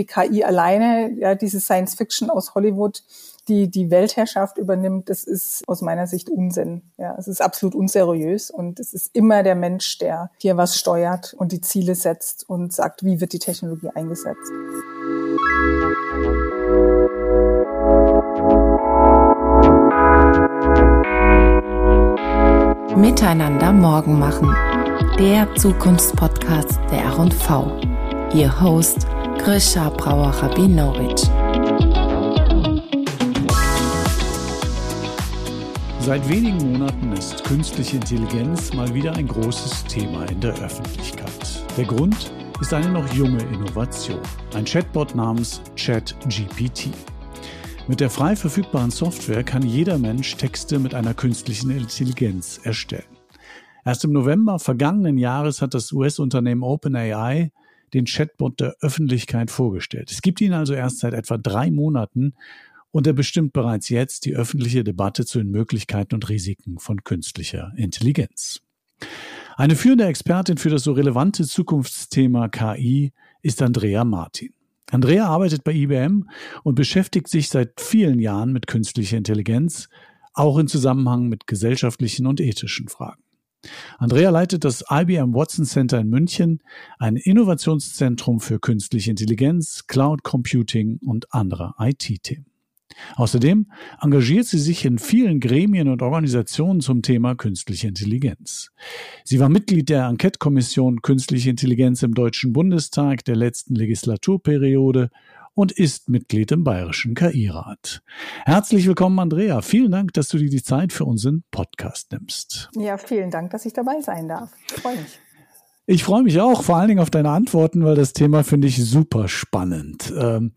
die KI alleine, ja, diese Science Fiction aus Hollywood, die die Weltherrschaft übernimmt, das ist aus meiner Sicht Unsinn. Ja, es ist absolut unseriös und es ist immer der Mensch, der hier was steuert und die Ziele setzt und sagt, wie wird die Technologie eingesetzt. Miteinander morgen machen. Der Zukunftspodcast der R&V. Ihr Host Grisha Brauer-Rabinowitsch. Seit wenigen Monaten ist künstliche Intelligenz mal wieder ein großes Thema in der Öffentlichkeit. Der Grund ist eine noch junge Innovation, ein Chatbot namens ChatGPT. Mit der frei verfügbaren Software kann jeder Mensch Texte mit einer künstlichen Intelligenz erstellen. Erst im November vergangenen Jahres hat das US-Unternehmen OpenAI den Chatbot der Öffentlichkeit vorgestellt. Es gibt ihn also erst seit etwa drei Monaten und er bestimmt bereits jetzt die öffentliche Debatte zu den Möglichkeiten und Risiken von künstlicher Intelligenz. Eine führende Expertin für das so relevante Zukunftsthema KI ist Andrea Martin. Andrea arbeitet bei IBM und beschäftigt sich seit vielen Jahren mit künstlicher Intelligenz, auch in Zusammenhang mit gesellschaftlichen und ethischen Fragen. Andrea leitet das IBM Watson Center in München, ein Innovationszentrum für künstliche Intelligenz, Cloud Computing und andere IT-Themen. Außerdem engagiert sie sich in vielen Gremien und Organisationen zum Thema künstliche Intelligenz. Sie war Mitglied der Enquete-Kommission Künstliche Intelligenz im Deutschen Bundestag der letzten Legislaturperiode und ist Mitglied im Bayerischen KI-Rat. Herzlich willkommen, Andrea. Vielen Dank, dass du dir die Zeit für unseren Podcast nimmst. Ja, vielen Dank, dass ich dabei sein darf. Ich freue mich. Ich freue mich auch, vor allen Dingen auf deine Antworten, weil das Thema finde ich super spannend. Ähm,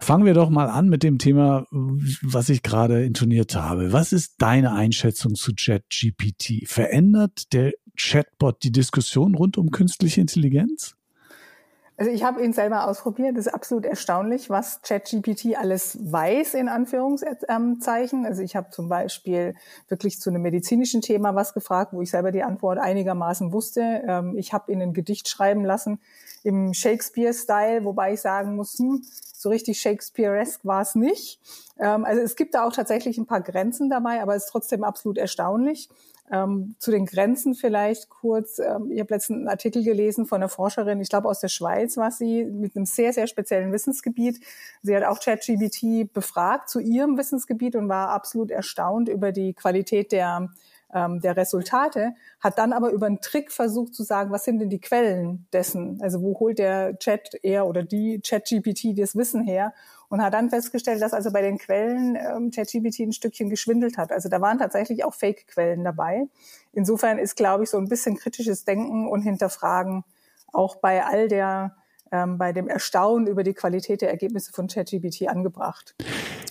fangen wir doch mal an mit dem Thema, was ich gerade intoniert habe. Was ist deine Einschätzung zu ChatGPT? Verändert der Chatbot die Diskussion rund um künstliche Intelligenz? Also ich habe ihn selber ausprobiert. Das ist absolut erstaunlich, was ChatGPT alles weiß, in Anführungszeichen. Also ich habe zum Beispiel wirklich zu einem medizinischen Thema was gefragt, wo ich selber die Antwort einigermaßen wusste. Ähm, ich habe ihn ein Gedicht schreiben lassen im Shakespeare-Style, wobei ich sagen muss, hm, so richtig Shakespeare-esque war es nicht. Ähm, also es gibt da auch tatsächlich ein paar Grenzen dabei, aber es ist trotzdem absolut erstaunlich. Ähm, zu den Grenzen vielleicht kurz. Ähm, ich habe letztens einen Artikel gelesen von einer Forscherin, ich glaube aus der Schweiz war sie, mit einem sehr, sehr speziellen Wissensgebiet. Sie hat auch ChatGBT befragt zu ihrem Wissensgebiet und war absolut erstaunt über die Qualität der ähm, der Resultate, hat dann aber über einen Trick versucht zu sagen, was sind denn die Quellen dessen? Also wo holt der Chat er oder die ChatGPT das Wissen her? Und hat dann festgestellt, dass also bei den Quellen ähm, ChatGPT ein Stückchen geschwindelt hat. Also da waren tatsächlich auch Fake-Quellen dabei. Insofern ist, glaube ich, so ein bisschen kritisches Denken und Hinterfragen auch bei all der ähm, bei dem Erstaunen über die Qualität der Ergebnisse von ChatGPT angebracht.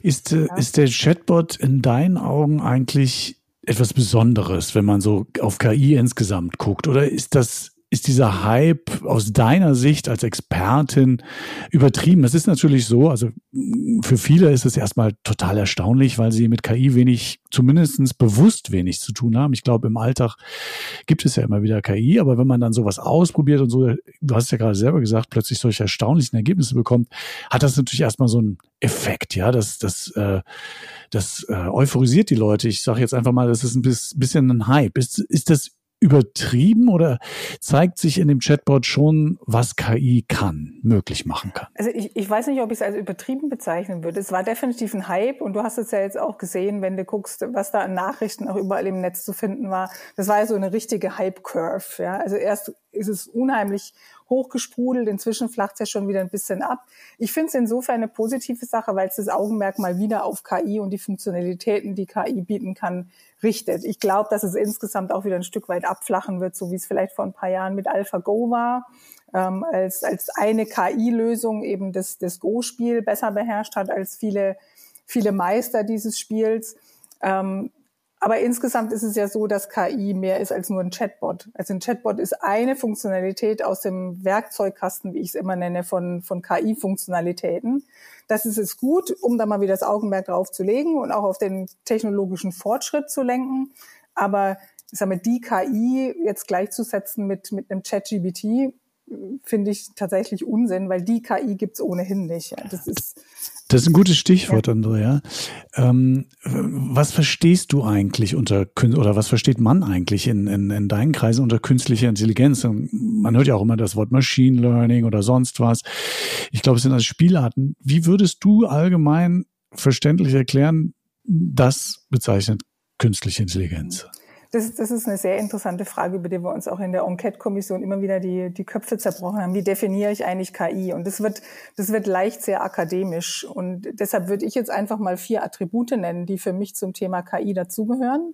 Ist, äh, ja. ist der Chatbot in deinen Augen eigentlich etwas Besonderes, wenn man so auf KI insgesamt guckt? Oder ist das ist dieser Hype aus deiner Sicht als Expertin übertrieben? Das ist natürlich so, also für viele ist es erstmal total erstaunlich, weil sie mit KI wenig, zumindestens bewusst wenig zu tun haben. Ich glaube, im Alltag gibt es ja immer wieder KI, aber wenn man dann sowas ausprobiert und so, du hast ja gerade selber gesagt, plötzlich solche erstaunlichen Ergebnisse bekommt, hat das natürlich erstmal so einen Effekt, ja, das, das, äh, das äh, euphorisiert die Leute. Ich sage jetzt einfach mal, das ist ein bisschen ein Hype. Ist, ist das übertrieben oder zeigt sich in dem Chatbot schon, was KI kann, möglich machen kann? Also ich, ich weiß nicht, ob ich es als übertrieben bezeichnen würde. Es war definitiv ein Hype und du hast es ja jetzt auch gesehen, wenn du guckst, was da an Nachrichten auch überall im Netz zu finden war. Das war ja so eine richtige Hype-Curve. Ja? Also erst ist es unheimlich hochgesprudelt. Inzwischen flacht es ja schon wieder ein bisschen ab. Ich finde es insofern eine positive Sache, weil es das Augenmerk mal wieder auf KI und die Funktionalitäten, die KI bieten kann, richtet. Ich glaube, dass es insgesamt auch wieder ein Stück weit abflachen wird, so wie es vielleicht vor ein paar Jahren mit AlphaGo war, ähm, als, als eine KI-Lösung eben das, das Go-Spiel besser beherrscht hat als viele, viele Meister dieses Spiels. Ähm, aber insgesamt ist es ja so, dass KI mehr ist als nur ein Chatbot. Also ein Chatbot ist eine Funktionalität aus dem Werkzeugkasten, wie ich es immer nenne, von, von KI-Funktionalitäten. Das ist es gut, um da mal wieder das Augenmerk drauf zu legen und auch auf den technologischen Fortschritt zu lenken. Aber ich sag mal, die KI jetzt gleichzusetzen mit, mit einem ChatGBT, finde ich tatsächlich Unsinn, weil die KI gibt's ohnehin nicht. Das ist das ist ein gutes Stichwort, ja. Andrea. Ähm, was verstehst du eigentlich unter oder was versteht man eigentlich in, in, in deinen Kreisen unter künstlicher Intelligenz? Man hört ja auch immer das Wort Machine Learning oder sonst was. Ich glaube, es sind also Spielarten. Wie würdest du allgemein verständlich erklären, das bezeichnet künstliche Intelligenz? Das, das ist eine sehr interessante Frage, über die wir uns auch in der Enquete-Kommission immer wieder die, die Köpfe zerbrochen haben. Wie definiere ich eigentlich KI? Und das wird, das wird leicht sehr akademisch. Und deshalb würde ich jetzt einfach mal vier Attribute nennen, die für mich zum Thema KI dazugehören.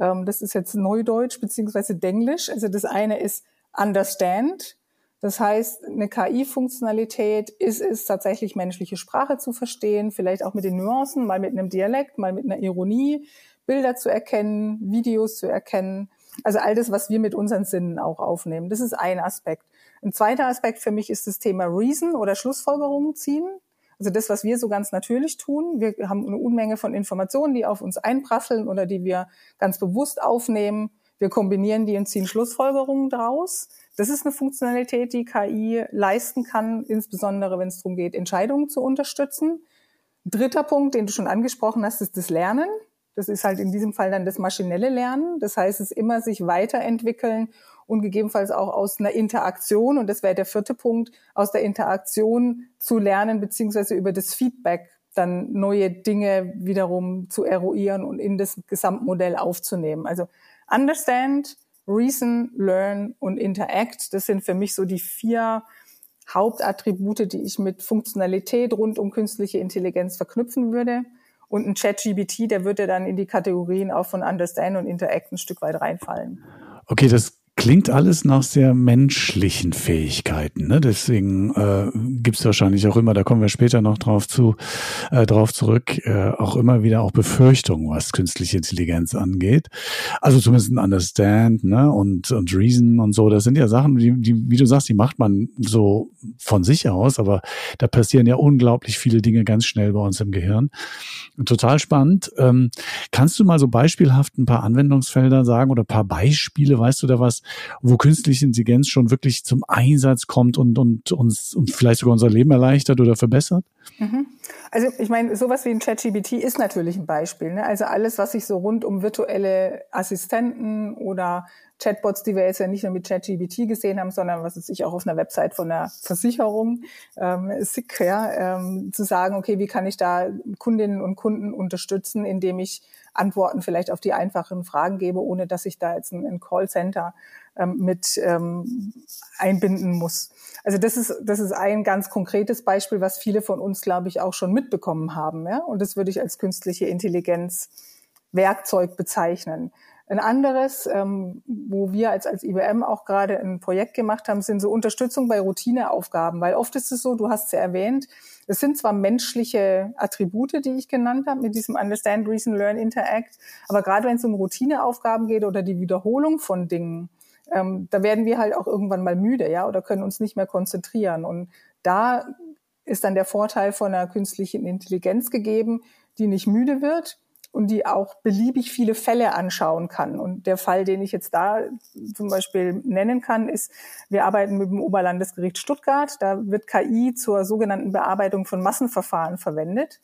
Ähm, das ist jetzt Neudeutsch beziehungsweise Denglisch. Also das eine ist Understand. Das heißt, eine KI-Funktionalität ist es tatsächlich menschliche Sprache zu verstehen, vielleicht auch mit den Nuancen, mal mit einem Dialekt, mal mit einer Ironie, Bilder zu erkennen, Videos zu erkennen. Also all das, was wir mit unseren Sinnen auch aufnehmen. Das ist ein Aspekt. Ein zweiter Aspekt für mich ist das Thema Reason oder Schlussfolgerungen ziehen. Also das, was wir so ganz natürlich tun. Wir haben eine Unmenge von Informationen, die auf uns einprasseln oder die wir ganz bewusst aufnehmen. Wir kombinieren die und ziehen Schlussfolgerungen daraus. Das ist eine Funktionalität, die KI leisten kann, insbesondere wenn es darum geht, Entscheidungen zu unterstützen. Dritter Punkt, den du schon angesprochen hast, ist das Lernen. Das ist halt in diesem Fall dann das maschinelle Lernen. Das heißt, es immer sich weiterentwickeln und gegebenenfalls auch aus einer Interaktion, und das wäre der vierte Punkt, aus der Interaktion zu lernen, beziehungsweise über das Feedback dann neue Dinge wiederum zu eruieren und in das Gesamtmodell aufzunehmen. Also understand, reason, learn und interact, das sind für mich so die vier Hauptattribute, die ich mit Funktionalität rund um künstliche Intelligenz verknüpfen würde. Und ein Chat-GBT, der würde dann in die Kategorien auch von Understand und Interact ein Stück weit reinfallen. Okay, das klingt alles nach sehr menschlichen Fähigkeiten. Ne? Deswegen äh, gibt es wahrscheinlich auch immer, da kommen wir später noch drauf zu, äh, drauf zurück, äh, auch immer wieder auch Befürchtungen, was künstliche Intelligenz angeht. Also zumindest ein Understand ne? und, und Reason und so. Das sind ja Sachen, die, die, wie du sagst, die macht man so von sich aus, aber da passieren ja unglaublich viele Dinge ganz schnell bei uns im Gehirn. Total spannend. Ähm, kannst du mal so beispielhaft ein paar Anwendungsfelder sagen oder paar Beispiele, weißt du da was, wo künstliche Intelligenz schon wirklich zum Einsatz kommt und, und uns und vielleicht sogar unser Leben erleichtert oder verbessert? Mhm. Also ich meine, sowas wie ein ChatGPT ist natürlich ein Beispiel. Ne? Also alles, was sich so rund um virtuelle Assistenten oder Chatbots, die wir jetzt ja nicht nur mit ChatGPT gesehen haben, sondern was es sich auch auf einer Website von einer Versicherung, ähm, SICK, ja, ähm, zu sagen, okay, wie kann ich da Kundinnen und Kunden unterstützen, indem ich Antworten vielleicht auf die einfachen Fragen gebe, ohne dass ich da jetzt ein, ein Callcenter ähm, mit ähm, einbinden muss. Also das ist, das ist ein ganz konkretes Beispiel, was viele von uns, glaube ich, auch schon mitbekommen haben. Ja? Und das würde ich als künstliche Intelligenz Werkzeug bezeichnen. Ein anderes, ähm, wo wir als, als IBM auch gerade ein Projekt gemacht haben, sind so Unterstützung bei Routineaufgaben. Weil oft ist es so, du hast es ja erwähnt, es sind zwar menschliche Attribute, die ich genannt habe, mit diesem Understand, Reason, Learn, Interact, aber gerade wenn es um Routineaufgaben geht oder die Wiederholung von Dingen, ähm, da werden wir halt auch irgendwann mal müde, ja, oder können uns nicht mehr konzentrieren. Und da ist dann der Vorteil von einer künstlichen Intelligenz gegeben, die nicht müde wird, und die auch beliebig viele Fälle anschauen kann. Und der Fall, den ich jetzt da zum Beispiel nennen kann, ist, wir arbeiten mit dem Oberlandesgericht Stuttgart. Da wird KI zur sogenannten Bearbeitung von Massenverfahren verwendet.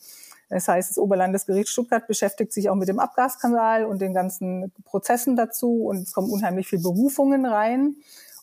Das heißt, das Oberlandesgericht Stuttgart beschäftigt sich auch mit dem Abgasskandal und den ganzen Prozessen dazu und es kommen unheimlich viele Berufungen rein.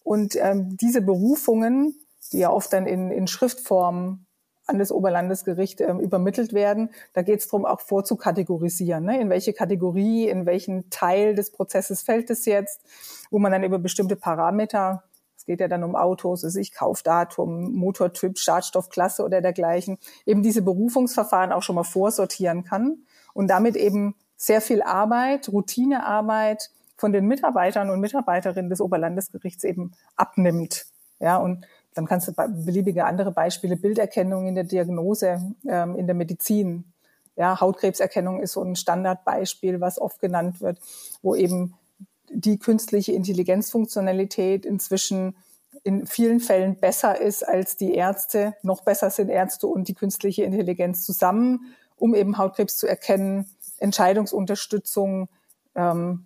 Und ähm, diese Berufungen, die ja oft dann in, in Schriftform an das Oberlandesgericht ähm, übermittelt werden. Da geht es darum, auch vorzukategorisieren. Ne? In welche Kategorie, in welchen Teil des Prozesses fällt es jetzt, wo man dann über bestimmte Parameter, geht ja dann um Autos, also ich Kaufdatum, Motortyp, Schadstoffklasse oder dergleichen, eben diese Berufungsverfahren auch schon mal vorsortieren kann und damit eben sehr viel Arbeit, Routinearbeit von den Mitarbeitern und Mitarbeiterinnen des Oberlandesgerichts eben abnimmt. Ja, und dann kannst du beliebige andere Beispiele, Bilderkennung in der Diagnose, ähm, in der Medizin. Ja, Hautkrebserkennung ist so ein Standardbeispiel, was oft genannt wird, wo eben die künstliche Intelligenzfunktionalität inzwischen in vielen Fällen besser ist als die Ärzte. Noch besser sind Ärzte und die künstliche Intelligenz zusammen, um eben Hautkrebs zu erkennen, Entscheidungsunterstützung ähm,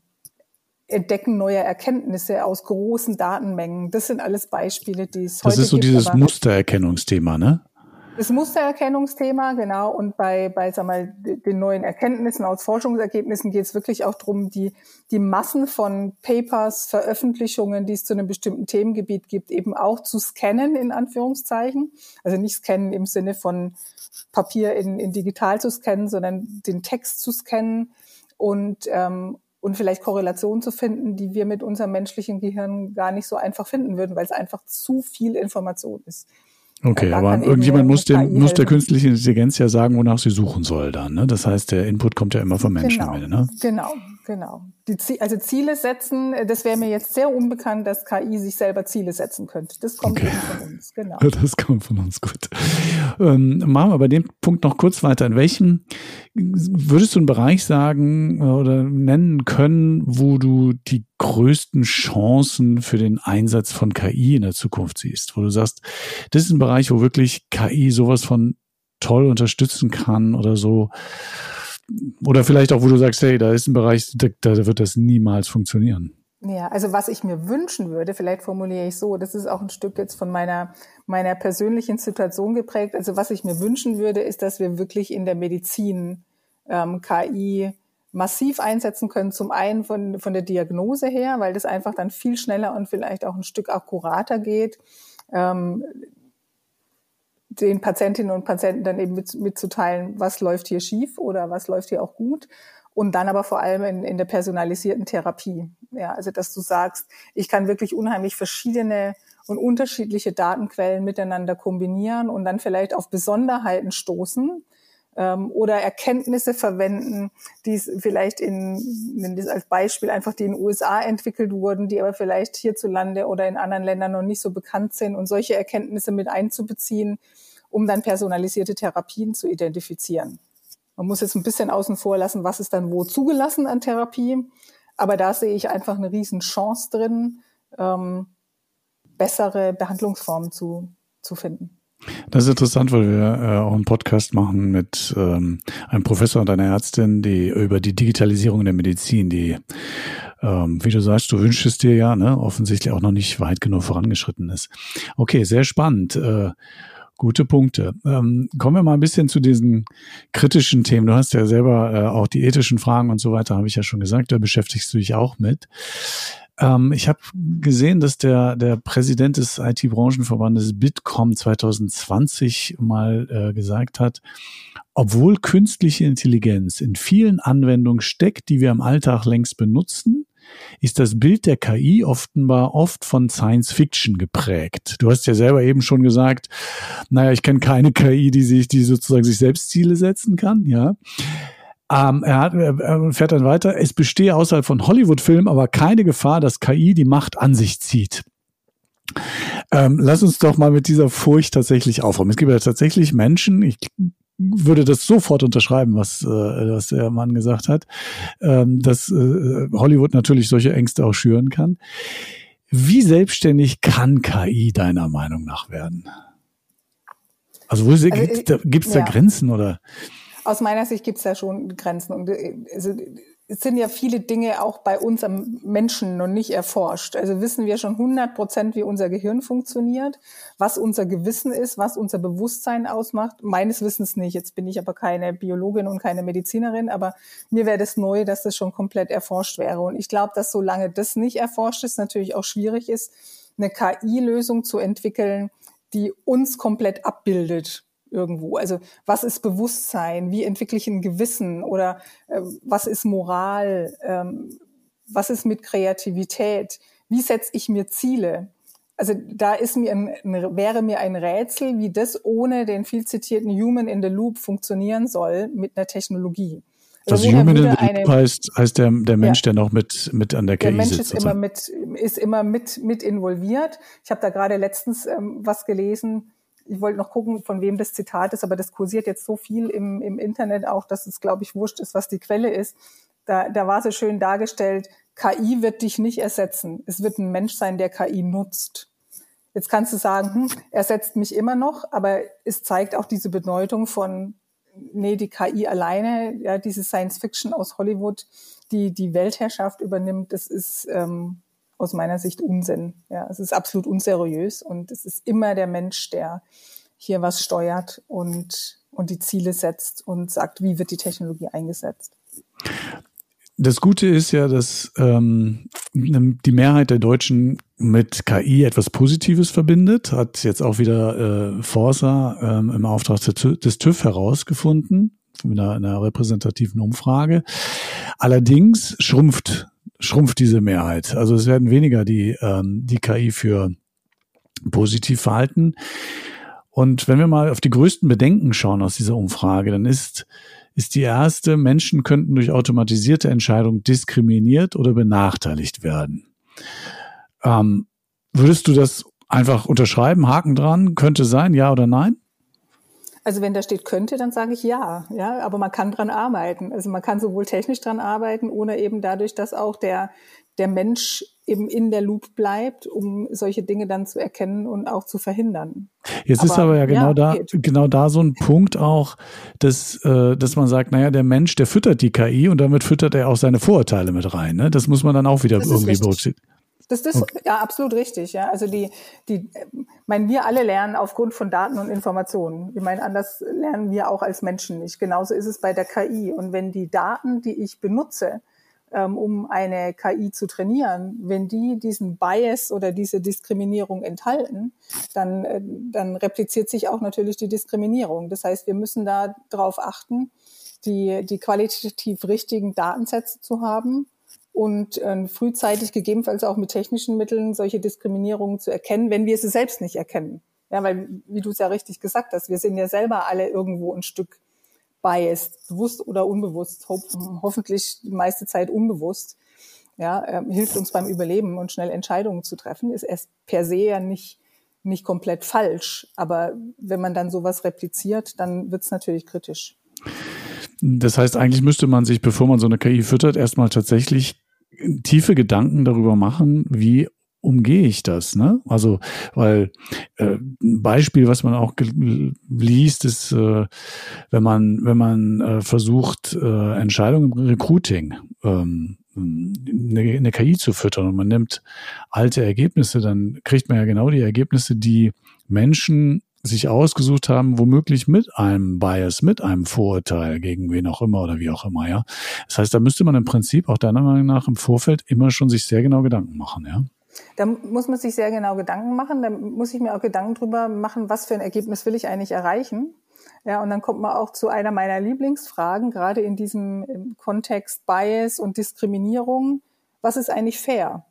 Entdecken neuer Erkenntnisse aus großen Datenmengen. Das sind alles Beispiele, die es das heute gibt. Das ist so dieses Mustererkennungsthema, ne? Das Mustererkennungsthema, genau. Und bei, bei sag mal, den neuen Erkenntnissen aus Forschungsergebnissen geht es wirklich auch darum, die, die Massen von Papers, Veröffentlichungen, die es zu einem bestimmten Themengebiet gibt, eben auch zu scannen, in Anführungszeichen. Also nicht scannen im Sinne von Papier in, in digital zu scannen, sondern den Text zu scannen und, ähm, und vielleicht Korrelationen zu finden, die wir mit unserem menschlichen Gehirn gar nicht so einfach finden würden, weil es einfach zu viel Information ist. Okay, aber irgendjemand muss, dem, muss der künstlichen Intelligenz ja sagen, wonach sie suchen soll dann. Ne? Das heißt, der Input kommt ja immer vom Menschen genau, am Ende. Ne? Genau, genau. Die, also Ziele setzen, äh, das wäre mir jetzt sehr unbekannt, dass KI sich selber Ziele setzen könnte. Das kommt okay. von uns, genau. Das kommt von uns, gut. Ähm, machen wir bei dem Punkt noch kurz weiter. In welchem würdest du einen Bereich sagen äh, oder nennen können, wo du die größten Chancen für den Einsatz von KI in der Zukunft siehst? Wo du sagst, das ist ein Bereich, wo wirklich KI sowas von toll unterstützen kann oder so oder vielleicht auch, wo du sagst, hey, da ist ein Bereich, da, da wird das niemals funktionieren. Ja, also was ich mir wünschen würde, vielleicht formuliere ich so, das ist auch ein Stück jetzt von meiner, meiner persönlichen Situation geprägt. Also was ich mir wünschen würde, ist, dass wir wirklich in der Medizin ähm, KI massiv einsetzen können. Zum einen von, von der Diagnose her, weil das einfach dann viel schneller und vielleicht auch ein Stück akkurater geht. Ähm, den Patientinnen und Patienten dann eben mit, mitzuteilen, was läuft hier schief oder was läuft hier auch gut. Und dann aber vor allem in, in der personalisierten Therapie. Ja, also dass du sagst, ich kann wirklich unheimlich verschiedene und unterschiedliche Datenquellen miteinander kombinieren und dann vielleicht auf Besonderheiten stoßen ähm, oder Erkenntnisse verwenden, die vielleicht in, nennen das als Beispiel einfach die in den USA entwickelt wurden, die aber vielleicht hierzulande oder in anderen Ländern noch nicht so bekannt sind und solche Erkenntnisse mit einzubeziehen, um dann personalisierte Therapien zu identifizieren. Man muss jetzt ein bisschen außen vor lassen, was ist dann wo zugelassen an Therapie. Aber da sehe ich einfach eine riesen Chance drin, ähm, bessere Behandlungsformen zu, zu finden. Das ist interessant, weil wir äh, auch einen Podcast machen mit ähm, einem Professor und einer Ärztin, die über die Digitalisierung der Medizin, die, ähm, wie du sagst, du wünschst es dir ja, ne, offensichtlich auch noch nicht weit genug vorangeschritten ist. Okay, sehr spannend. Äh, Gute Punkte. Ähm, kommen wir mal ein bisschen zu diesen kritischen Themen. Du hast ja selber äh, auch die ethischen Fragen und so weiter, habe ich ja schon gesagt, da beschäftigst du dich auch mit. Ähm, ich habe gesehen, dass der, der Präsident des IT-Branchenverbandes Bitkom 2020 mal äh, gesagt hat, obwohl künstliche Intelligenz in vielen Anwendungen steckt, die wir im Alltag längst benutzen, ist das Bild der KI offenbar oft von Science Fiction geprägt. Du hast ja selber eben schon gesagt, naja, ich kenne keine KI, die sich, die sozusagen sich selbst Ziele setzen kann, ja. Ähm, er, hat, er fährt dann weiter. Es bestehe außerhalb von Hollywood-Filmen aber keine Gefahr, dass KI die Macht an sich zieht. Ähm, lass uns doch mal mit dieser Furcht tatsächlich aufräumen. Es gibt ja tatsächlich Menschen, ich würde das sofort unterschreiben, was, äh, was der Mann gesagt hat, ähm, dass äh, Hollywood natürlich solche Ängste auch schüren kann. Wie selbstständig kann KI deiner Meinung nach werden? Also, wo also, gibt es da, da Grenzen oder? Aus meiner Sicht gibt es da schon Grenzen. Und äh, also, es sind ja viele Dinge auch bei uns am Menschen noch nicht erforscht. Also wissen wir schon 100 Prozent, wie unser Gehirn funktioniert, was unser Gewissen ist, was unser Bewusstsein ausmacht. Meines Wissens nicht. Jetzt bin ich aber keine Biologin und keine Medizinerin, aber mir wäre das neu, dass das schon komplett erforscht wäre. Und ich glaube, dass solange das nicht erforscht ist, natürlich auch schwierig ist, eine KI-Lösung zu entwickeln, die uns komplett abbildet irgendwo. Also was ist Bewusstsein? Wie entwickle ich ein Gewissen? Oder äh, was ist Moral? Ähm, was ist mit Kreativität? Wie setze ich mir Ziele? Also da ist mir ein, wäre mir ein Rätsel, wie das ohne den viel zitierten Human in the Loop funktionieren soll mit einer Technologie. Also, Human in the Loop heißt, heißt der, der Mensch, ja. der noch mit, mit an der KI Der Mensch sitzt, ist immer mit, ist immer mit, mit involviert. Ich habe da gerade letztens ähm, was gelesen, ich wollte noch gucken, von wem das Zitat ist, aber das kursiert jetzt so viel im, im Internet auch, dass es, glaube ich, wurscht ist, was die Quelle ist. Da, da war so schön dargestellt, KI wird dich nicht ersetzen. Es wird ein Mensch sein, der KI nutzt. Jetzt kannst du sagen, hm, ersetzt mich immer noch, aber es zeigt auch diese Bedeutung von nee, die KI alleine, ja, diese Science Fiction aus Hollywood, die die Weltherrschaft übernimmt, das ist ähm, aus meiner Sicht Unsinn. Ja, es ist absolut unseriös und es ist immer der Mensch, der hier was steuert und, und die Ziele setzt und sagt, wie wird die Technologie eingesetzt. Das Gute ist ja, dass ähm, die Mehrheit der Deutschen mit KI etwas Positives verbindet, hat jetzt auch wieder äh, Forsa ähm, im Auftrag des TÜV herausgefunden, mit einer, einer repräsentativen Umfrage. Allerdings schrumpft schrumpft diese Mehrheit. Also es werden weniger die ähm, die KI für positiv verhalten. Und wenn wir mal auf die größten Bedenken schauen aus dieser Umfrage, dann ist ist die erste, Menschen könnten durch automatisierte Entscheidungen diskriminiert oder benachteiligt werden. Ähm, würdest du das einfach unterschreiben, Haken dran, könnte sein, ja oder nein? Also wenn da steht könnte, dann sage ich ja, ja, aber man kann dran arbeiten. Also man kann sowohl technisch dran arbeiten oder eben dadurch, dass auch der der Mensch eben in der Loop bleibt, um solche Dinge dann zu erkennen und auch zu verhindern. Jetzt aber, ist aber ja genau ja, da, geht. genau da so ein Punkt auch, dass, äh, dass man sagt, naja, der Mensch, der füttert die KI und damit füttert er auch seine Vorurteile mit rein. Ne? Das muss man dann auch wieder das irgendwie berücksichtigen. Das ist okay. ja absolut richtig. Ja, also die, die, meine, wir alle lernen aufgrund von Daten und Informationen. Ich meine, anders lernen wir auch als Menschen nicht. Genauso ist es bei der KI. Und wenn die Daten, die ich benutze, ähm, um eine KI zu trainieren, wenn die diesen Bias oder diese Diskriminierung enthalten, dann, äh, dann repliziert sich auch natürlich die Diskriminierung. Das heißt, wir müssen da darauf achten, die, die qualitativ richtigen Datensätze zu haben und äh, frühzeitig gegebenenfalls auch mit technischen Mitteln solche Diskriminierungen zu erkennen, wenn wir sie selbst nicht erkennen. Ja, weil, wie du es ja richtig gesagt hast, wir sind ja selber alle irgendwo ein Stück biased, bewusst oder unbewusst, ho hoffentlich die meiste Zeit unbewusst, ja, ähm, hilft uns beim Überleben und schnell Entscheidungen zu treffen, ist erst per se ja nicht, nicht komplett falsch. Aber wenn man dann sowas repliziert, dann wird es natürlich kritisch. Das heißt, eigentlich müsste man sich, bevor man so eine KI füttert, erstmal tatsächlich tiefe Gedanken darüber machen, wie umgehe ich das? Ne? Also, weil äh, ein Beispiel, was man auch liest, ist, äh, wenn man wenn man äh, versucht, äh, Entscheidungen im Recruiting ähm, eine, eine KI zu füttern und man nimmt alte Ergebnisse, dann kriegt man ja genau die Ergebnisse, die Menschen sich ausgesucht haben, womöglich mit einem Bias, mit einem Vorurteil gegen wen auch immer oder wie auch immer, ja. Das heißt, da müsste man im Prinzip auch deiner Meinung nach im Vorfeld immer schon sich sehr genau Gedanken machen, ja. Da muss man sich sehr genau Gedanken machen. Da muss ich mir auch Gedanken drüber machen, was für ein Ergebnis will ich eigentlich erreichen. Ja, und dann kommt man auch zu einer meiner Lieblingsfragen, gerade in diesem Kontext Bias und Diskriminierung. Was ist eigentlich fair?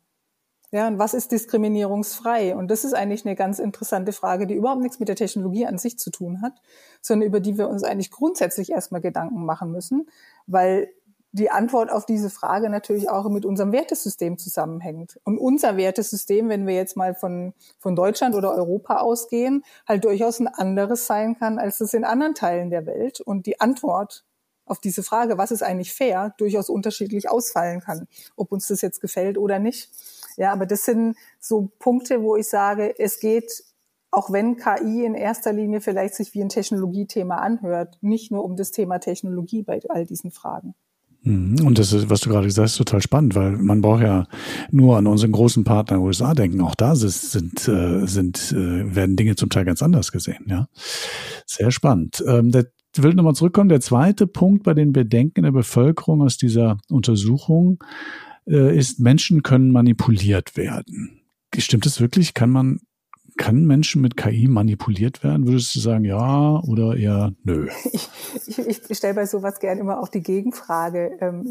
Ja, und was ist diskriminierungsfrei? Und das ist eigentlich eine ganz interessante Frage, die überhaupt nichts mit der Technologie an sich zu tun hat, sondern über die wir uns eigentlich grundsätzlich erstmal Gedanken machen müssen, weil die Antwort auf diese Frage natürlich auch mit unserem Wertesystem zusammenhängt. Und unser Wertesystem, wenn wir jetzt mal von, von Deutschland oder Europa ausgehen, halt durchaus ein anderes sein kann, als es in anderen Teilen der Welt. Und die Antwort auf diese Frage, was ist eigentlich fair, durchaus unterschiedlich ausfallen kann, ob uns das jetzt gefällt oder nicht. Ja, aber das sind so Punkte, wo ich sage, es geht auch wenn KI in erster Linie vielleicht sich wie ein Technologiethema anhört, nicht nur um das Thema Technologie bei all diesen Fragen. Mhm. Und das ist, was du gerade gesagt hast, total spannend, weil man braucht ja nur an unseren großen Partner USA denken. Auch da sind, sind, äh, sind äh, werden Dinge zum Teil ganz anders gesehen. Ja, sehr spannend. Ähm, der will nochmal zurückkommen. Der zweite Punkt bei den Bedenken der Bevölkerung aus dieser Untersuchung äh, ist, Menschen können manipuliert werden. Stimmt es wirklich? Kann man kann Menschen mit KI manipuliert werden? Würdest du sagen, ja oder eher nö? Ich, ich, ich stelle bei sowas gern immer auch die Gegenfrage. Ähm,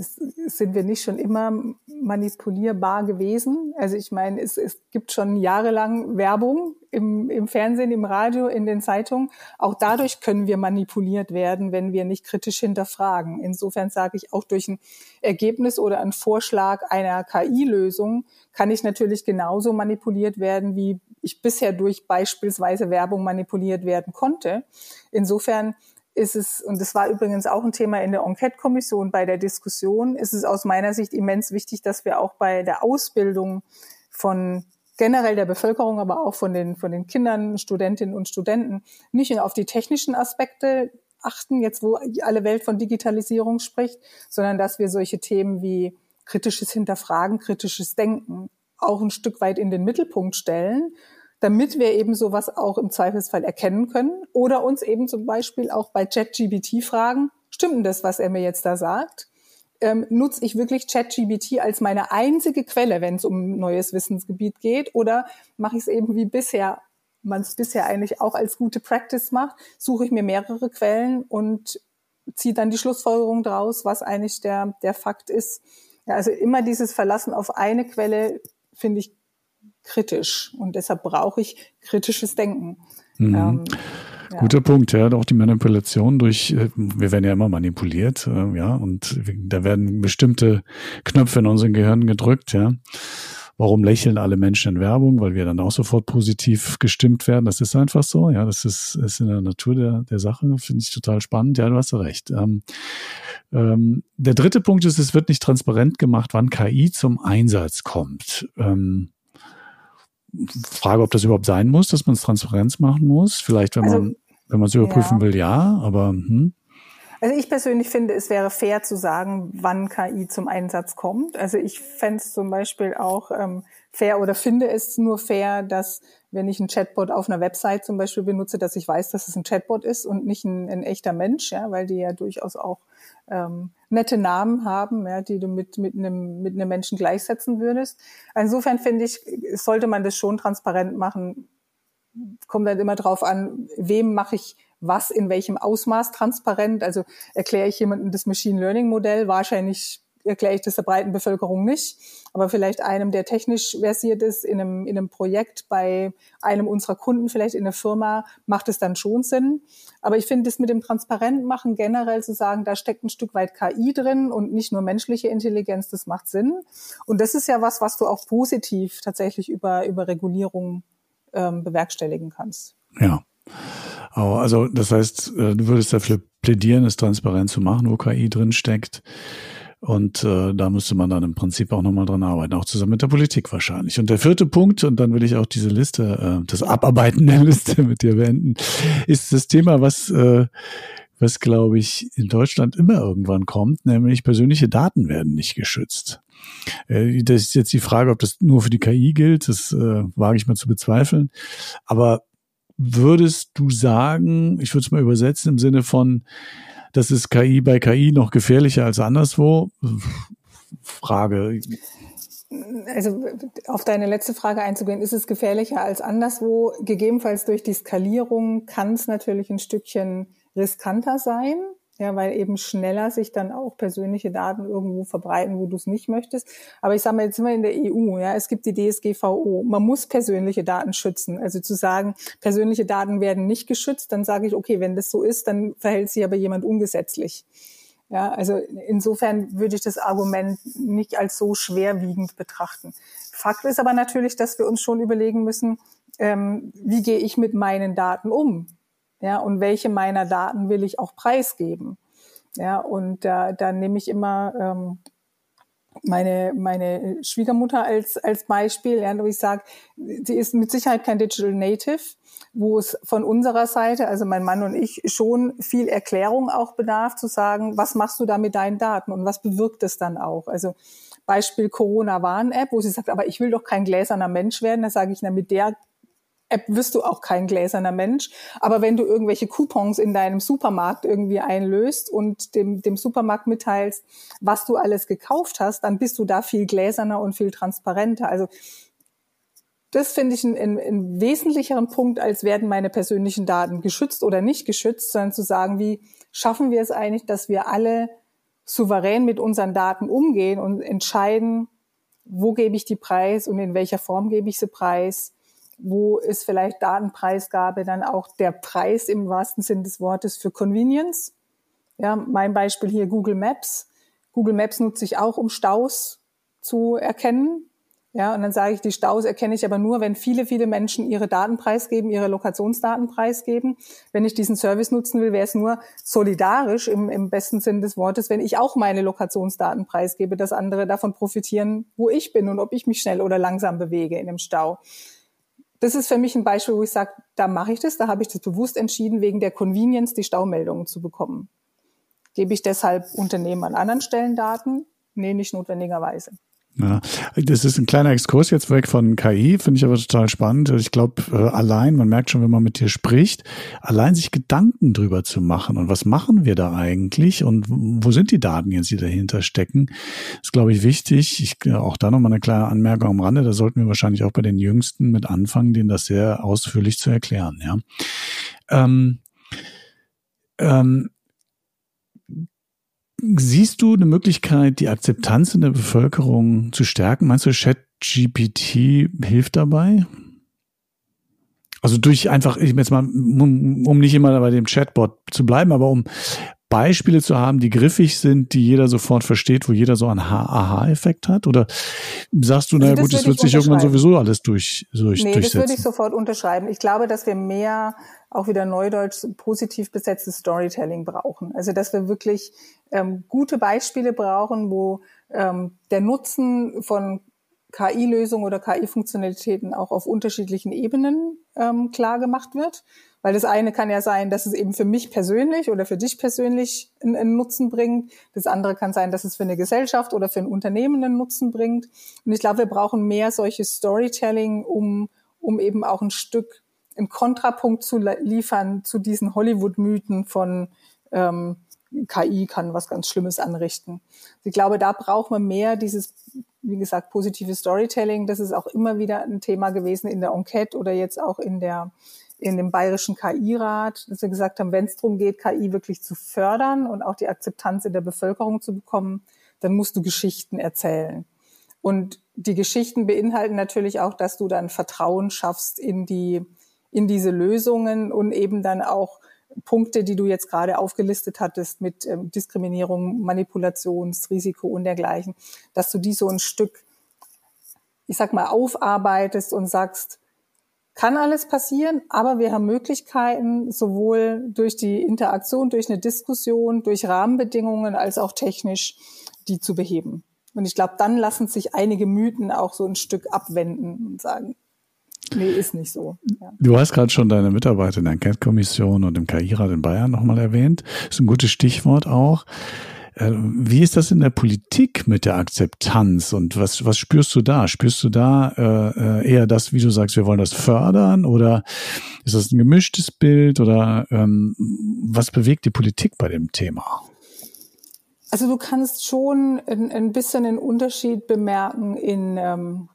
sind wir nicht schon immer manipulierbar gewesen? Also ich meine, es, es gibt schon jahrelang Werbung im, im Fernsehen, im Radio, in den Zeitungen. Auch dadurch können wir manipuliert werden, wenn wir nicht kritisch hinterfragen. Insofern sage ich, auch durch ein Ergebnis oder einen Vorschlag einer KI-Lösung kann ich natürlich genauso manipuliert werden, wie ich bisher durch beispielsweise Werbung manipuliert werden konnte. Insofern ist es, und das war übrigens auch ein Thema in der Enquete-Kommission bei der Diskussion, ist es aus meiner Sicht immens wichtig, dass wir auch bei der Ausbildung von generell der Bevölkerung, aber auch von den, von den Kindern, Studentinnen und Studenten nicht nur auf die technischen Aspekte achten, jetzt wo alle Welt von Digitalisierung spricht, sondern dass wir solche Themen wie kritisches Hinterfragen, kritisches Denken auch ein Stück weit in den Mittelpunkt stellen, damit wir eben sowas auch im Zweifelsfall erkennen können oder uns eben zum Beispiel auch bei ChatGBT fragen, stimmt denn das, was er mir jetzt da sagt? Ähm, nutze ich wirklich ChatGBT als meine einzige Quelle, wenn es um neues Wissensgebiet geht, oder mache ich es eben wie bisher, man es bisher eigentlich auch als gute Practice macht, suche ich mir mehrere Quellen und ziehe dann die Schlussfolgerung draus, was eigentlich der, der Fakt ist. Ja, also immer dieses Verlassen auf eine Quelle finde ich kritisch und deshalb brauche ich kritisches Denken. Mhm. Ähm, ja. Guter Punkt, ja, auch die Manipulation durch, äh, wir werden ja immer manipuliert, äh, ja, und da werden bestimmte Knöpfe in unserem Gehirn gedrückt, ja. Warum lächeln alle Menschen in Werbung? Weil wir dann auch sofort positiv gestimmt werden. Das ist einfach so. Ja, das ist, ist in der Natur der, der Sache. Finde ich total spannend. Ja, du hast recht. Ähm, ähm, der dritte Punkt ist, es wird nicht transparent gemacht, wann KI zum Einsatz kommt. Ähm, Frage, ob das überhaupt sein muss, dass man es Transparenz machen muss. Vielleicht, wenn also, man wenn man es überprüfen ja. will, ja, aber hm. Also ich persönlich finde, es wäre fair zu sagen, wann KI zum Einsatz kommt. Also ich fände es zum Beispiel auch ähm, fair oder finde es nur fair, dass wenn ich einen Chatbot auf einer Website zum Beispiel benutze, dass ich weiß, dass es ein Chatbot ist und nicht ein, ein echter Mensch, ja, weil die ja durchaus auch ähm, nette Namen haben, ja, die du mit, mit, einem, mit einem Menschen gleichsetzen würdest. Insofern finde ich, sollte man das schon transparent machen. Kommt dann immer drauf an, wem mache ich was in welchem Ausmaß transparent. Also erkläre ich jemandem das Machine Learning Modell, wahrscheinlich erkläre ich das der breiten Bevölkerung nicht, aber vielleicht einem, der technisch versiert ist, in einem, in einem Projekt bei einem unserer Kunden, vielleicht in der Firma, macht es dann schon Sinn. Aber ich finde es mit dem Transparentmachen generell zu sagen, da steckt ein Stück weit KI drin und nicht nur menschliche Intelligenz, das macht Sinn. Und das ist ja was, was du auch positiv tatsächlich über, über Regulierung ähm, bewerkstelligen kannst. Ja. Also das heißt, äh, du würdest dafür plädieren, es transparent zu machen, wo KI drin steckt. Und äh, da müsste man dann im Prinzip auch nochmal dran arbeiten, auch zusammen mit der Politik wahrscheinlich. Und der vierte Punkt, und dann will ich auch diese Liste, äh, das Abarbeiten der Liste mit dir beenden, ist das Thema, was, äh, was glaube ich in Deutschland immer irgendwann kommt, nämlich persönliche Daten werden nicht geschützt. Äh, das ist jetzt die Frage, ob das nur für die KI gilt, das äh, wage ich mal zu bezweifeln. Aber würdest du sagen, ich würde es mal übersetzen im Sinne von, das ist KI bei KI noch gefährlicher als anderswo? Frage. Also auf deine letzte Frage einzugehen, ist es gefährlicher als anderswo? Gegebenenfalls durch die Skalierung kann es natürlich ein Stückchen riskanter sein ja, weil eben schneller sich dann auch persönliche Daten irgendwo verbreiten, wo du es nicht möchtest. Aber ich sage mal, jetzt sind wir in der EU, ja, es gibt die DSGVO. Man muss persönliche Daten schützen. Also zu sagen, persönliche Daten werden nicht geschützt, dann sage ich, okay, wenn das so ist, dann verhält sich aber jemand ungesetzlich. Ja, also insofern würde ich das Argument nicht als so schwerwiegend betrachten. Fakt ist aber natürlich, dass wir uns schon überlegen müssen, ähm, wie gehe ich mit meinen Daten um? Ja, und welche meiner Daten will ich auch preisgeben? Ja, und da, da nehme ich immer ähm, meine, meine Schwiegermutter als, als Beispiel, ja, wo ich sage, sie ist mit Sicherheit kein Digital Native, wo es von unserer Seite, also mein Mann und ich, schon viel Erklärung auch bedarf, zu sagen, was machst du da mit deinen Daten und was bewirkt es dann auch? Also Beispiel Corona-Warn-App, wo sie sagt, aber ich will doch kein gläserner Mensch werden. Da sage ich, na, mit der App wirst du auch kein gläserner Mensch. Aber wenn du irgendwelche Coupons in deinem Supermarkt irgendwie einlöst und dem, dem Supermarkt mitteilst, was du alles gekauft hast, dann bist du da viel gläserner und viel transparenter. Also das finde ich einen, einen wesentlicheren Punkt, als werden meine persönlichen Daten geschützt oder nicht geschützt, sondern zu sagen, wie schaffen wir es eigentlich, dass wir alle souverän mit unseren Daten umgehen und entscheiden, wo gebe ich die Preis und in welcher Form gebe ich sie preis wo ist vielleicht Datenpreisgabe dann auch der Preis im wahrsten Sinn des Wortes für Convenience. Ja, mein Beispiel hier Google Maps. Google Maps nutze ich auch, um Staus zu erkennen. Ja, und dann sage ich, die Staus erkenne ich aber nur, wenn viele, viele Menschen ihre Daten preisgeben, ihre Lokationsdaten preisgeben. Wenn ich diesen Service nutzen will, wäre es nur solidarisch im, im besten Sinn des Wortes, wenn ich auch meine Lokationsdaten preisgebe, dass andere davon profitieren, wo ich bin und ob ich mich schnell oder langsam bewege in dem Stau das ist für mich ein Beispiel, wo ich sage, da mache ich das, da habe ich das bewusst entschieden, wegen der Convenience die Staumeldungen zu bekommen. Gebe ich deshalb Unternehmen an anderen Stellen Daten? Nee, nicht notwendigerweise. Ja, das ist ein kleiner Exkurs jetzt weg von KI, finde ich aber total spannend. Ich glaube, äh, allein, man merkt schon, wenn man mit dir spricht, allein sich Gedanken drüber zu machen und was machen wir da eigentlich und wo sind die Daten jetzt, die dahinter stecken, ist, glaube ich, wichtig. Ich, äh, auch da nochmal eine kleine Anmerkung am Rande, da sollten wir wahrscheinlich auch bei den Jüngsten mit anfangen, denen das sehr ausführlich zu erklären. Ja. Ähm, ähm, Siehst du eine Möglichkeit, die Akzeptanz in der Bevölkerung zu stärken? Meinst du, ChatGPT hilft dabei? Also durch einfach, ich jetzt mal, um, um nicht immer bei dem Chatbot zu bleiben, aber um Beispiele zu haben, die griffig sind, die jeder sofort versteht, wo jeder so einen Aha-Effekt hat? Oder sagst du, na also gut, das wird sich irgendwann sowieso alles durch, durch nee, durchsetzen? das würde ich sofort unterschreiben. Ich glaube, dass wir mehr auch wieder neudeutsch positiv besetztes Storytelling brauchen. Also dass wir wirklich ähm, gute Beispiele brauchen, wo ähm, der Nutzen von KI-Lösungen oder KI-Funktionalitäten auch auf unterschiedlichen Ebenen ähm, klar gemacht wird. Weil das eine kann ja sein, dass es eben für mich persönlich oder für dich persönlich einen, einen, Nutzen bringt. Das andere kann sein, dass es für eine Gesellschaft oder für ein Unternehmen einen Nutzen bringt. Und ich glaube, wir brauchen mehr solches Storytelling, um, um eben auch ein Stück einen Kontrapunkt zu liefern zu diesen Hollywood-Mythen von ähm, KI kann was ganz Schlimmes anrichten. Ich glaube, da braucht man mehr dieses, wie gesagt, positive Storytelling. Das ist auch immer wieder ein Thema gewesen in der Enquete oder jetzt auch in der in dem bayerischen KI-Rat, dass wir gesagt haben, wenn es darum geht, KI wirklich zu fördern und auch die Akzeptanz in der Bevölkerung zu bekommen, dann musst du Geschichten erzählen. Und die Geschichten beinhalten natürlich auch, dass du dann Vertrauen schaffst in die in diese Lösungen und eben dann auch Punkte, die du jetzt gerade aufgelistet hattest mit ähm, Diskriminierung, Manipulationsrisiko und dergleichen, dass du die so ein Stück, ich sag mal, aufarbeitest und sagst, kann alles passieren, aber wir haben Möglichkeiten, sowohl durch die Interaktion, durch eine Diskussion, durch Rahmenbedingungen als auch technisch, die zu beheben. Und ich glaube, dann lassen sich einige Mythen auch so ein Stück abwenden und sagen, Nee, ist nicht so. Ja. Du hast gerade schon deine Mitarbeiter in der Enquete-Kommission und im KI-Rat in Bayern nochmal erwähnt. Das ist ein gutes Stichwort auch. Äh, wie ist das in der Politik mit der Akzeptanz und was, was spürst du da? Spürst du da äh, äh, eher das, wie du sagst, wir wollen das fördern oder ist das ein gemischtes Bild oder ähm, was bewegt die Politik bei dem Thema? Also du kannst schon ein, ein bisschen einen Unterschied bemerken in ähm,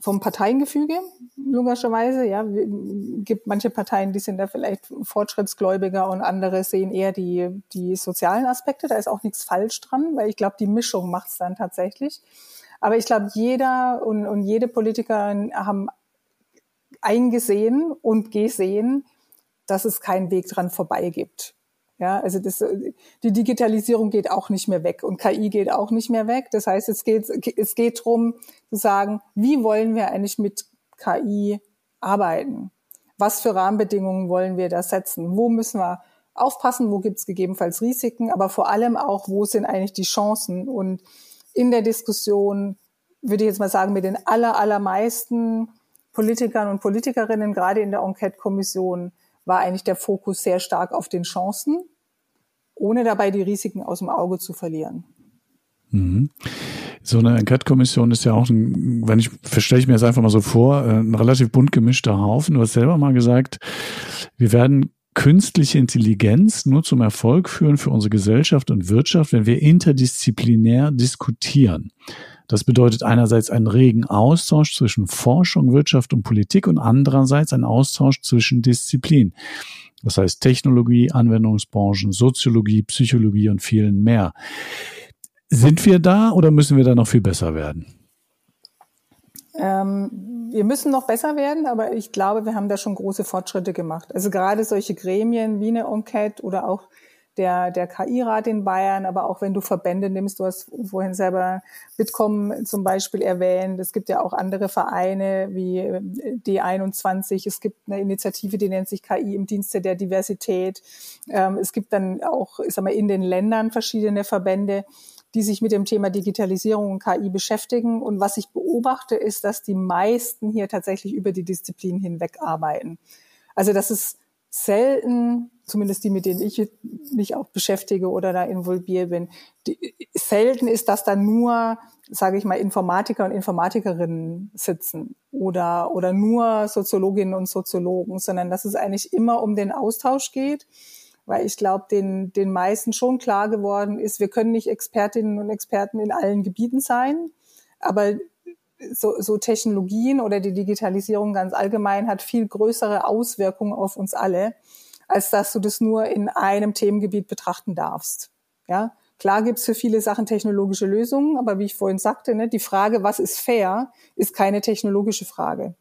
vom Parteiengefüge, logischerweise. Ja, gibt manche Parteien, die sind da vielleicht fortschrittsgläubiger und andere sehen eher die, die sozialen Aspekte. Da ist auch nichts falsch dran, weil ich glaube, die Mischung macht es dann tatsächlich. Aber ich glaube, jeder und, und jede Politikerin haben eingesehen und gesehen, dass es keinen Weg dran vorbei gibt. Ja, also das, die Digitalisierung geht auch nicht mehr weg und KI geht auch nicht mehr weg. Das heißt, es geht, es geht darum zu sagen, wie wollen wir eigentlich mit KI arbeiten? Was für Rahmenbedingungen wollen wir da setzen? Wo müssen wir aufpassen? Wo gibt es gegebenenfalls Risiken? Aber vor allem auch, wo sind eigentlich die Chancen? Und in der Diskussion würde ich jetzt mal sagen, mit den aller, allermeisten Politikern und Politikerinnen, gerade in der Enquete-Kommission, war eigentlich der Fokus sehr stark auf den Chancen, ohne dabei die Risiken aus dem Auge zu verlieren. Mhm. So eine Enquete-Kommission ist ja auch, ein, wenn ich, stelle ich mir das einfach mal so vor, äh, ein relativ bunt gemischter Haufen. Du hast selber mal gesagt, wir werden künstliche Intelligenz nur zum Erfolg führen für unsere Gesellschaft und Wirtschaft, wenn wir interdisziplinär diskutieren. Das bedeutet einerseits einen regen Austausch zwischen Forschung, Wirtschaft und Politik und andererseits einen Austausch zwischen Disziplinen. Das heißt Technologie, Anwendungsbranchen, Soziologie, Psychologie und vielen mehr. Sind wir da oder müssen wir da noch viel besser werden? Ähm, wir müssen noch besser werden, aber ich glaube, wir haben da schon große Fortschritte gemacht. Also gerade solche Gremien wie eine Enquete oder auch der, der KI-Rat in Bayern, aber auch wenn du Verbände nimmst, du hast vorhin selber Bitkom zum Beispiel erwähnt, es gibt ja auch andere Vereine wie äh, D21, es gibt eine Initiative, die nennt sich KI im Dienste der Diversität, ähm, es gibt dann auch, ich sag mal, in den Ländern verschiedene Verbände, die sich mit dem Thema Digitalisierung und KI beschäftigen. Und was ich beobachte, ist, dass die meisten hier tatsächlich über die Disziplin hinweg arbeiten. Also das ist selten, zumindest die, mit denen ich mich auch beschäftige oder da involviert bin, die, selten ist, dass da nur, sage ich mal, Informatiker und Informatikerinnen sitzen oder, oder nur Soziologinnen und Soziologen, sondern dass es eigentlich immer um den Austausch geht, weil ich glaube, den, den meisten schon klar geworden ist, wir können nicht Expertinnen und Experten in allen Gebieten sein, aber so, so Technologien oder die Digitalisierung ganz allgemein hat viel größere Auswirkungen auf uns alle, als dass du das nur in einem Themengebiet betrachten darfst. Ja, klar gibt's für viele Sachen technologische Lösungen, aber wie ich vorhin sagte, ne, die Frage, was ist fair, ist keine technologische Frage.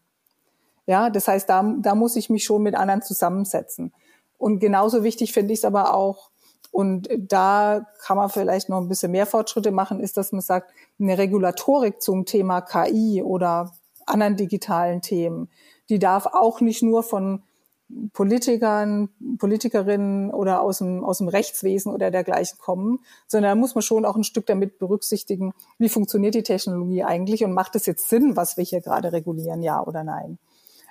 Ja, das heißt, da, da muss ich mich schon mit anderen zusammensetzen. Und genauso wichtig finde ich es aber auch, und da kann man vielleicht noch ein bisschen mehr Fortschritte machen, ist, dass man sagt, eine Regulatorik zum Thema KI oder anderen digitalen Themen, die darf auch nicht nur von Politikern, Politikerinnen oder aus dem, aus dem Rechtswesen oder dergleichen kommen, sondern da muss man schon auch ein Stück damit berücksichtigen, wie funktioniert die Technologie eigentlich und macht es jetzt Sinn, was wir hier gerade regulieren, ja oder nein.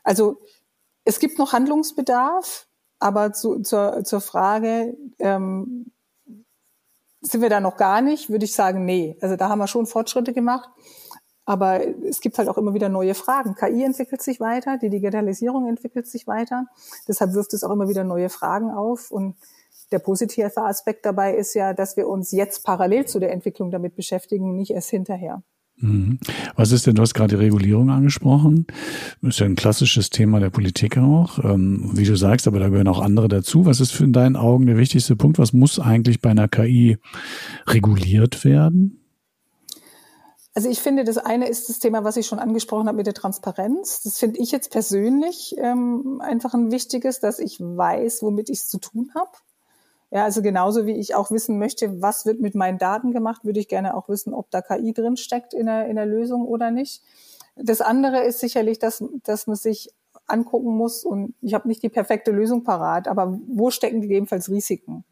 Also es gibt noch Handlungsbedarf, aber zu, zur, zur Frage, ähm, sind wir da noch gar nicht, würde ich sagen, nee. Also da haben wir schon Fortschritte gemacht. Aber es gibt halt auch immer wieder neue Fragen. KI entwickelt sich weiter, die Digitalisierung entwickelt sich weiter. Deshalb wirft es auch immer wieder neue Fragen auf. Und der positive Aspekt dabei ist ja, dass wir uns jetzt parallel zu der Entwicklung damit beschäftigen, nicht erst hinterher. Mhm. Was ist denn, du hast gerade die Regulierung angesprochen. Ist ja ein klassisches Thema der Politik auch. Ähm, wie du sagst, aber da gehören auch andere dazu. Was ist für in deinen Augen der wichtigste Punkt? Was muss eigentlich bei einer KI reguliert werden? Also ich finde, das eine ist das Thema, was ich schon angesprochen habe mit der Transparenz. Das finde ich jetzt persönlich ähm, einfach ein wichtiges, dass ich weiß, womit ich es zu tun habe. Ja, also genauso wie ich auch wissen möchte, was wird mit meinen Daten gemacht, würde ich gerne auch wissen, ob da KI drin steckt in der, in der Lösung oder nicht. Das andere ist sicherlich, dass, dass man sich angucken muss und ich habe nicht die perfekte Lösung parat, aber wo stecken gegebenenfalls Risiken?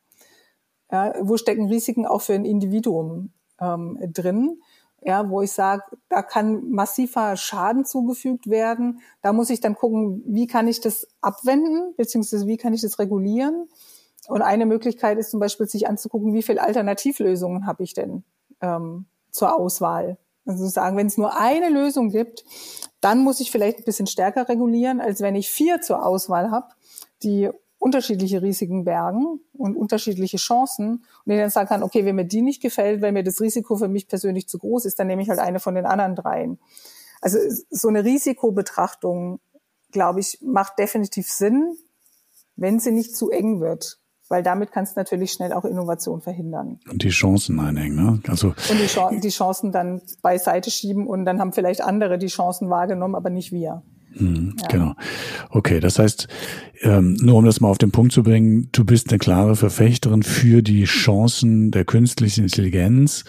Ja, wo stecken Risiken auch für ein Individuum ähm, drin? Ja, wo ich sage, da kann massiver Schaden zugefügt werden. Da muss ich dann gucken, wie kann ich das abwenden, beziehungsweise wie kann ich das regulieren? Und eine Möglichkeit ist zum Beispiel, sich anzugucken, wie viele Alternativlösungen habe ich denn ähm, zur Auswahl. Also sagen, wenn es nur eine Lösung gibt, dann muss ich vielleicht ein bisschen stärker regulieren, als wenn ich vier zur Auswahl habe, die unterschiedliche Risiken bergen und unterschiedliche Chancen und ich dann sagen kann, okay, wenn mir die nicht gefällt, wenn mir das Risiko für mich persönlich zu groß ist, dann nehme ich halt eine von den anderen dreien. Also so eine Risikobetrachtung, glaube ich, macht definitiv Sinn, wenn sie nicht zu eng wird weil damit kannst du natürlich schnell auch Innovation verhindern. Und die Chancen einhängen, ne? Also und die, Ch die Chancen dann beiseite schieben und dann haben vielleicht andere die Chancen wahrgenommen, aber nicht wir. Mhm, ja. Genau. Okay, das heißt, ähm, nur um das mal auf den Punkt zu bringen, du bist eine klare Verfechterin für die Chancen der künstlichen Intelligenz,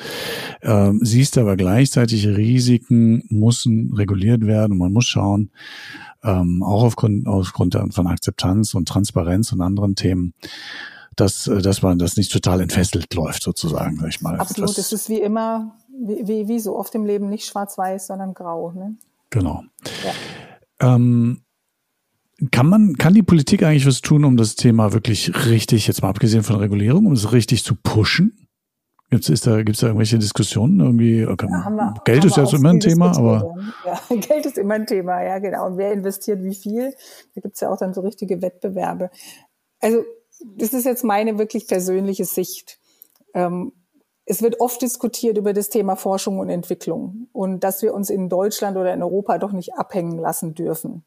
ähm, siehst aber gleichzeitig Risiken müssen reguliert werden und man muss schauen, ähm, auch aufgrund, aufgrund von Akzeptanz und Transparenz und anderen Themen, dass, äh, dass man das nicht total entfesselt läuft, sozusagen, sag ich mal. Absolut, es ist wie immer, wie, wie, wie so oft im Leben nicht schwarz-weiß, sondern grau. Ne? Genau. Ja. Ähm, kann man, kann die Politik eigentlich was tun, um das Thema wirklich richtig, jetzt mal abgesehen von Regulierung, um es richtig zu pushen? Gibt's, ist da, gibt's da irgendwelche Diskussionen? Irgendwie, okay, ja, wir, Geld ist ja immer ein Thema, aber. Ja, Geld ist immer ein Thema, ja, genau. Und wer investiert wie viel? Da gibt's ja auch dann so richtige Wettbewerbe. Also, das ist jetzt meine wirklich persönliche Sicht. Ähm, es wird oft diskutiert über das Thema Forschung und Entwicklung und dass wir uns in Deutschland oder in Europa doch nicht abhängen lassen dürfen.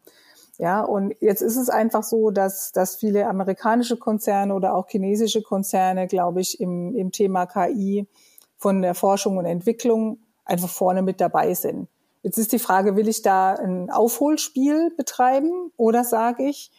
Ja, und jetzt ist es einfach so, dass, dass viele amerikanische Konzerne oder auch chinesische Konzerne, glaube ich, im, im Thema KI von der Forschung und Entwicklung einfach vorne mit dabei sind. Jetzt ist die Frage, will ich da ein Aufholspiel betreiben oder sage ich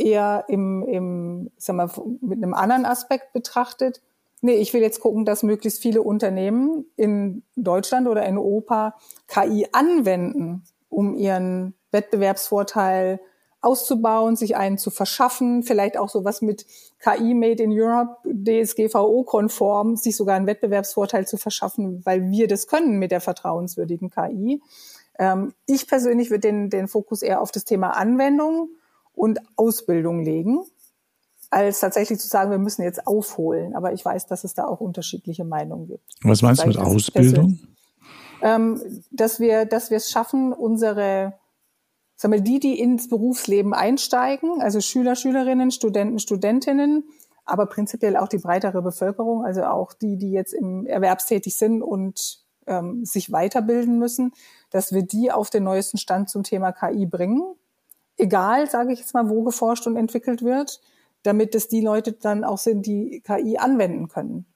eher im, im sag mal, mit einem anderen Aspekt betrachtet, nee, ich will jetzt gucken, dass möglichst viele Unternehmen in Deutschland oder in Europa KI anwenden, um ihren Wettbewerbsvorteil auszubauen, sich einen zu verschaffen, vielleicht auch sowas mit KI Made in Europe, DSGVO-konform, sich sogar einen Wettbewerbsvorteil zu verschaffen, weil wir das können mit der vertrauenswürdigen KI. Ähm, ich persönlich würde den, den Fokus eher auf das Thema Anwendung und Ausbildung legen, als tatsächlich zu sagen, wir müssen jetzt aufholen. Aber ich weiß, dass es da auch unterschiedliche Meinungen gibt. Was meinst du mit Ausbildung? Ähm, dass wir, dass wir es schaffen, unsere sagen wir, die, die ins Berufsleben einsteigen, also Schüler, Schülerinnen, Studenten, Studentinnen, aber prinzipiell auch die breitere Bevölkerung, also auch die, die jetzt im Erwerbstätig sind und ähm, sich weiterbilden müssen, dass wir die auf den neuesten Stand zum Thema KI bringen. Egal, sage ich jetzt mal, wo geforscht und entwickelt wird, damit es die Leute dann auch sind, die KI anwenden können.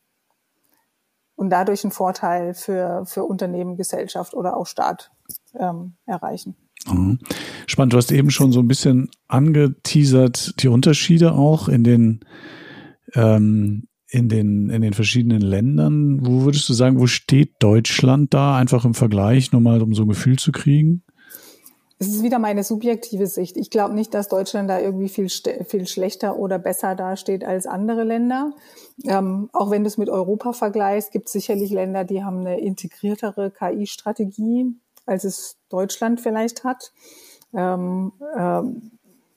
Und dadurch einen Vorteil für, für Unternehmen, Gesellschaft oder auch Staat ähm, erreichen. Mhm. Spannend, du hast eben schon so ein bisschen angeteasert, die Unterschiede auch in den, ähm, in den, in den verschiedenen Ländern. Wo würdest du sagen, wo steht Deutschland da einfach im Vergleich, nur mal um so ein Gefühl zu kriegen? Es ist wieder meine subjektive Sicht. Ich glaube nicht, dass Deutschland da irgendwie viel, viel schlechter oder besser dasteht als andere Länder. Ähm, auch wenn du es mit Europa vergleichst, gibt es sicherlich Länder, die haben eine integriertere KI-Strategie als es Deutschland vielleicht hat. Ähm, ähm,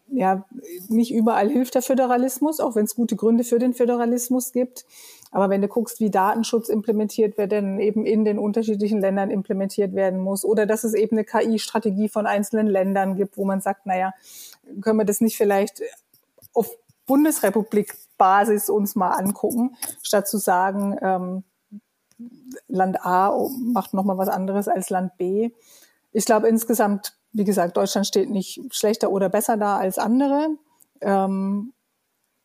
ja, nicht überall hilft der Föderalismus, auch wenn es gute Gründe für den Föderalismus gibt. Aber wenn du guckst, wie Datenschutz implementiert wird, denn eben in den unterschiedlichen Ländern implementiert werden muss, oder dass es eben eine KI-Strategie von einzelnen Ländern gibt, wo man sagt, naja, können wir das nicht vielleicht auf Bundesrepublik-Basis uns mal angucken, statt zu sagen, ähm, Land A macht nochmal was anderes als Land B. Ich glaube insgesamt, wie gesagt, Deutschland steht nicht schlechter oder besser da als andere. Ähm,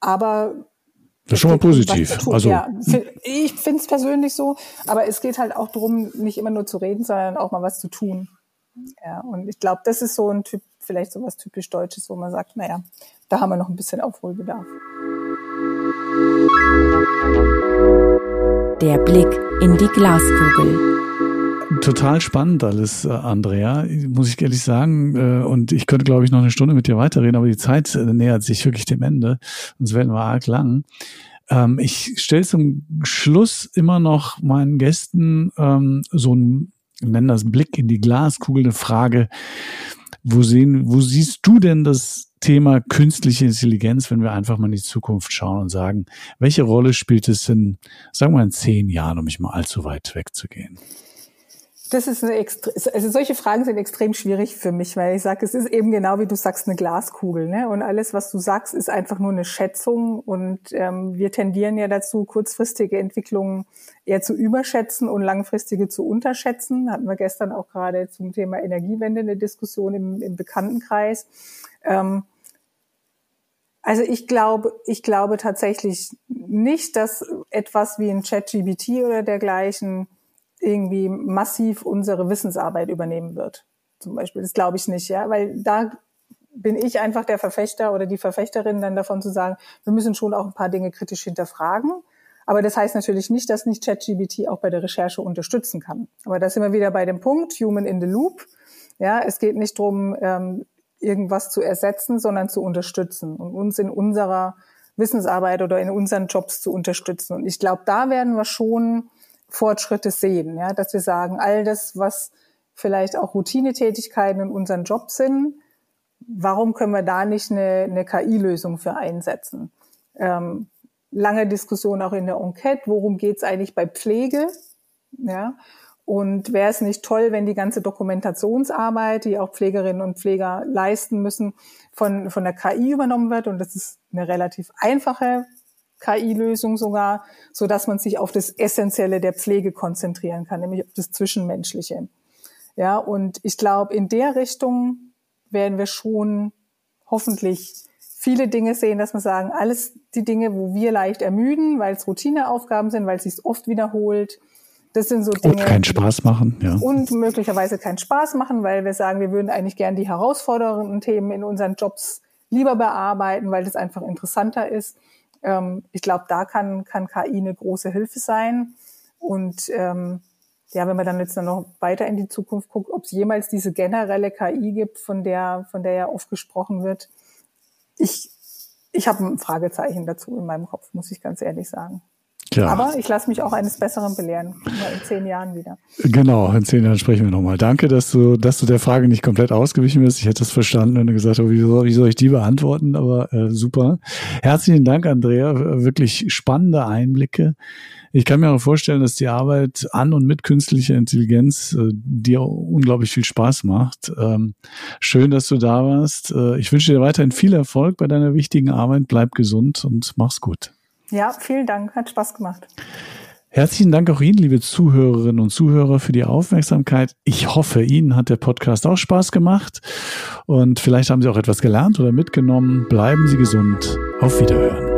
aber das ist schon mal positiv. Also ja, ich finde es persönlich so, aber es geht halt auch darum, nicht immer nur zu reden, sondern auch mal was zu tun. Ja, und ich glaube, das ist so ein Typ, vielleicht so was typisch Deutsches, wo man sagt, naja, da haben wir noch ein bisschen Aufholbedarf. Der Blick in die Glaskugel. Total spannend alles, äh, Andrea, muss ich ehrlich sagen. Äh, und ich könnte, glaube ich, noch eine Stunde mit dir weiterreden, aber die Zeit äh, nähert sich wirklich dem Ende. Sonst werden wir arg lang. Ähm, ich stelle zum Schluss immer noch meinen Gästen ähm, so einen, nennen das Blick in die Glaskugel, eine Frage. Wo sehen, wo siehst du denn das Thema künstliche Intelligenz, wenn wir einfach mal in die Zukunft schauen und sagen, welche Rolle spielt es in, sagen wir in zehn Jahren, um nicht mal allzu weit wegzugehen? Das ist eine also solche Fragen sind extrem schwierig für mich, weil ich sage, es ist eben genau wie du sagst eine Glaskugel, ne? Und alles, was du sagst, ist einfach nur eine Schätzung und ähm, wir tendieren ja dazu, kurzfristige Entwicklungen eher zu überschätzen und langfristige zu unterschätzen. Hatten wir gestern auch gerade zum Thema Energiewende eine Diskussion im, im Bekanntenkreis. Ähm, also ich glaube, ich glaube tatsächlich nicht, dass etwas wie ein ChatGBT oder dergleichen irgendwie massiv unsere Wissensarbeit übernehmen wird. Zum Beispiel. Das glaube ich nicht, ja, weil da bin ich einfach der Verfechter oder die Verfechterin dann davon zu sagen, wir müssen schon auch ein paar Dinge kritisch hinterfragen. Aber das heißt natürlich nicht, dass nicht ChatGBT auch bei der Recherche unterstützen kann. Aber da sind wir wieder bei dem Punkt, Human in the Loop. Ja, es geht nicht drum, ähm, irgendwas zu ersetzen, sondern zu unterstützen und uns in unserer Wissensarbeit oder in unseren Jobs zu unterstützen. Und ich glaube, da werden wir schon Fortschritte sehen, ja, dass wir sagen, all das, was vielleicht auch Routinetätigkeiten in unseren Jobs sind, warum können wir da nicht eine, eine KI-Lösung für einsetzen? Ähm, lange Diskussion auch in der Enquete, worum geht es eigentlich bei Pflege? Ja, und wäre es nicht toll, wenn die ganze Dokumentationsarbeit, die auch Pflegerinnen und Pfleger leisten müssen, von, von der KI übernommen wird? Und das ist eine relativ einfache KI-Lösung sogar, so dass man sich auf das Essentielle der Pflege konzentrieren kann, nämlich auf das Zwischenmenschliche. Ja, und ich glaube, in der Richtung werden wir schon hoffentlich viele Dinge sehen, dass man sagen, alles die Dinge, wo wir leicht ermüden, weil es Routineaufgaben sind, weil es sich oft wiederholt, das sind so Dinge. Und keinen Spaß machen, ja. Und möglicherweise keinen Spaß machen, weil wir sagen, wir würden eigentlich gern die herausfordernden Themen in unseren Jobs lieber bearbeiten, weil das einfach interessanter ist. Ähm, ich glaube, da kann, kann KI eine große Hilfe sein. Und ähm, ja, wenn man dann jetzt noch weiter in die Zukunft guckt, ob es jemals diese generelle KI gibt, von der, von der ja oft gesprochen wird. Ich, ich habe ein Fragezeichen dazu in meinem Kopf, muss ich ganz ehrlich sagen. Ja. Aber ich lasse mich auch eines Besseren belehren. In zehn Jahren wieder. Genau, in zehn Jahren sprechen wir nochmal. Danke, dass du, dass du der Frage nicht komplett ausgewichen bist. Ich hätte es verstanden, wenn du gesagt hast, wie soll, wie soll ich die beantworten? Aber äh, super. Herzlichen Dank, Andrea. Wirklich spannende Einblicke. Ich kann mir auch vorstellen, dass die Arbeit an und mit künstlicher Intelligenz äh, dir unglaublich viel Spaß macht. Ähm, schön, dass du da warst. Äh, ich wünsche dir weiterhin viel Erfolg bei deiner wichtigen Arbeit. Bleib gesund und mach's gut. Ja, vielen Dank. Hat Spaß gemacht. Herzlichen Dank auch Ihnen, liebe Zuhörerinnen und Zuhörer, für die Aufmerksamkeit. Ich hoffe, Ihnen hat der Podcast auch Spaß gemacht und vielleicht haben Sie auch etwas gelernt oder mitgenommen. Bleiben Sie gesund. Auf Wiederhören.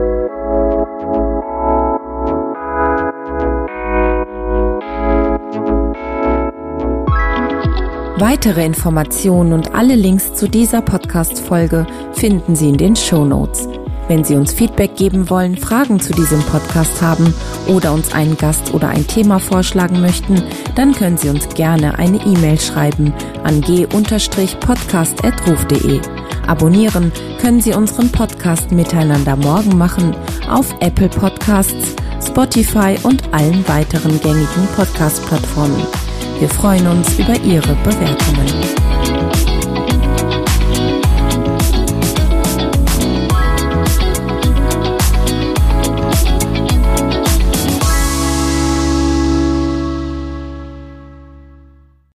Weitere Informationen und alle Links zu dieser Podcast-Folge finden Sie in den Show Notes. Wenn Sie uns Feedback geben wollen, Fragen zu diesem Podcast haben oder uns einen Gast oder ein Thema vorschlagen möchten, dann können Sie uns gerne eine E-Mail schreiben an g-podcast.ruf.de. Abonnieren können Sie unseren Podcast Miteinander morgen machen auf Apple Podcasts, Spotify und allen weiteren gängigen Podcast-Plattformen. Wir freuen uns über Ihre Bewertungen.